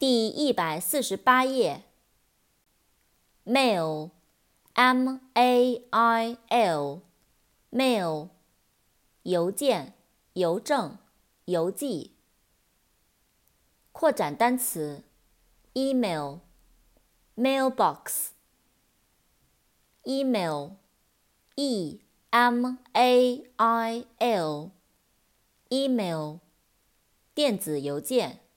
第一百四十八页。mail，m-a-i-l，mail，邮件、邮政、邮寄。扩展单词，email，mailbox，email，e m a i l，email，电子邮件。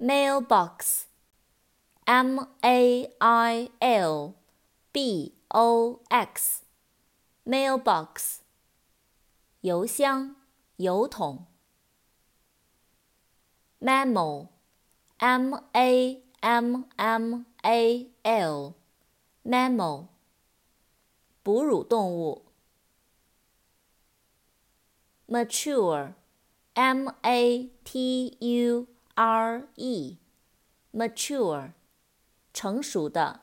mailbox, m a i l b o x, mailbox, 邮箱、邮筒。mammal, m a m m a l, mammal, 哺乳动物。mature, m a t u R E mature 成熟的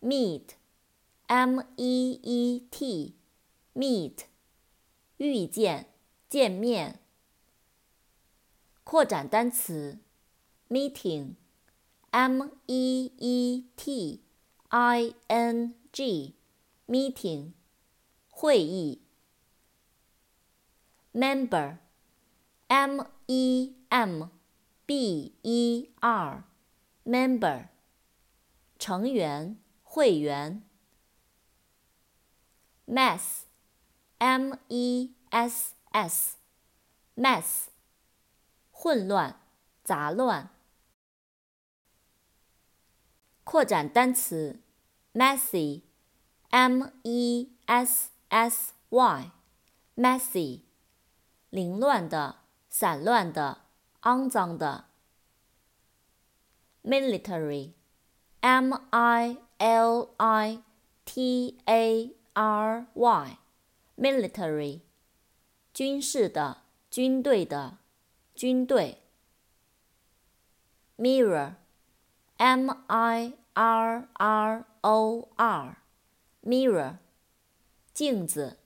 meet M E E T meet 遇见见面扩展单词 meeting M E E T I N G meeting 会议 member M E M B E R，member，成员、会员。mess，M E S S，mess，混乱、杂乱。扩展单词，messy，M E S S Y，messy，凌乱的。散乱的，肮脏的。military，m i l i t a r y，military，军事的，军队的，军队。mirror，m i r r o r，mirror，镜子。